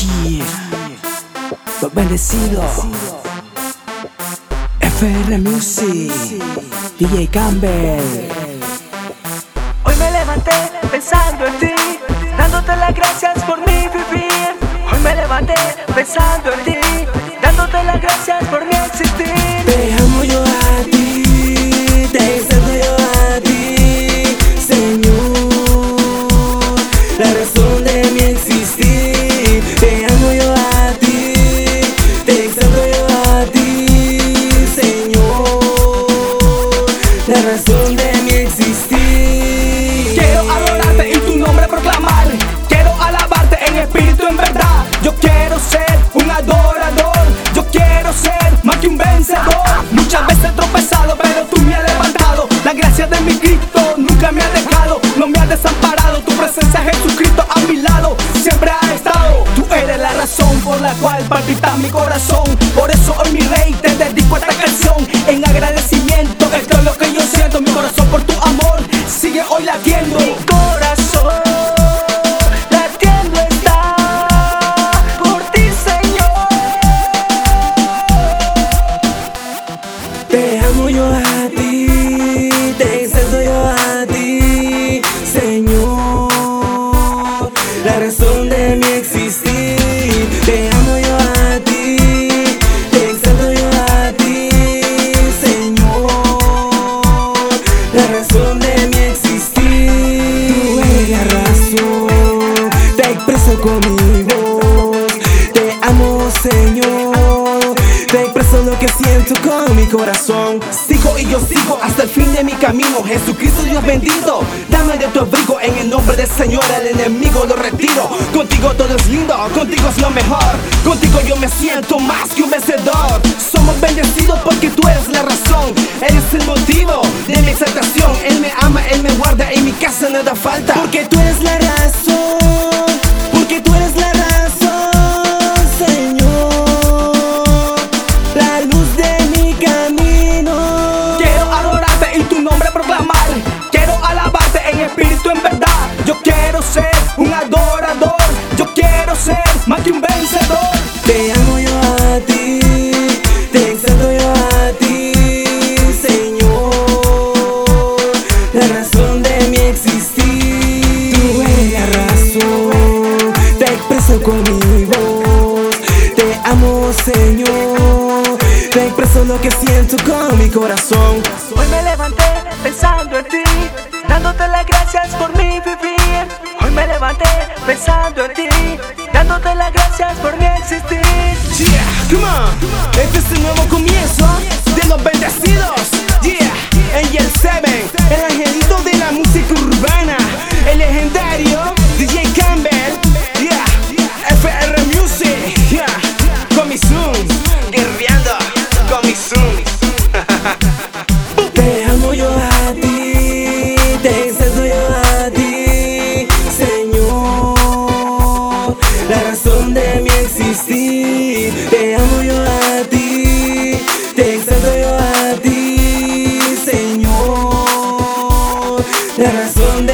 Yeah. Los bendecidos. FR Music. DJ Campbell. Hoy me levanté pensando en ti, dándote las gracias por mi vivir. Hoy me levanté pensando en ti, dándote las gracias por mi existir. Corazón. Te expreso con mi voz. Te amo, Señor. Te expreso lo que siento con mi corazón. Sigo y yo sigo hasta el fin de mi camino. Jesucristo Dios bendito. Dame de tu abrigo en el nombre del Señor. El enemigo lo retiro. Contigo todo es lindo, contigo es lo mejor. Contigo yo me siento más que un vencedor. Somos bendecidos porque tú eres la razón. Eres el motivo de mi exaltación. Él me ama, Él me guarda. En mi casa nada falta. Espíritu en verdad. Yo quiero ser un adorador. Yo quiero ser más que un vencedor. Te amo yo a ti, te exalto yo a ti, Señor. La razón de mi existir. Tú eres la razón, te expreso con mi voz. Te amo, Señor. Te expreso lo que siento con mi corazón. Hoy me levanté pensando en ti, gracias por existir. Yeah, come on. Este es el nuevo comienzo de los bendecidos. Mi existir. Te amo yo a ti, te exalto yo a ti, Señor. La razón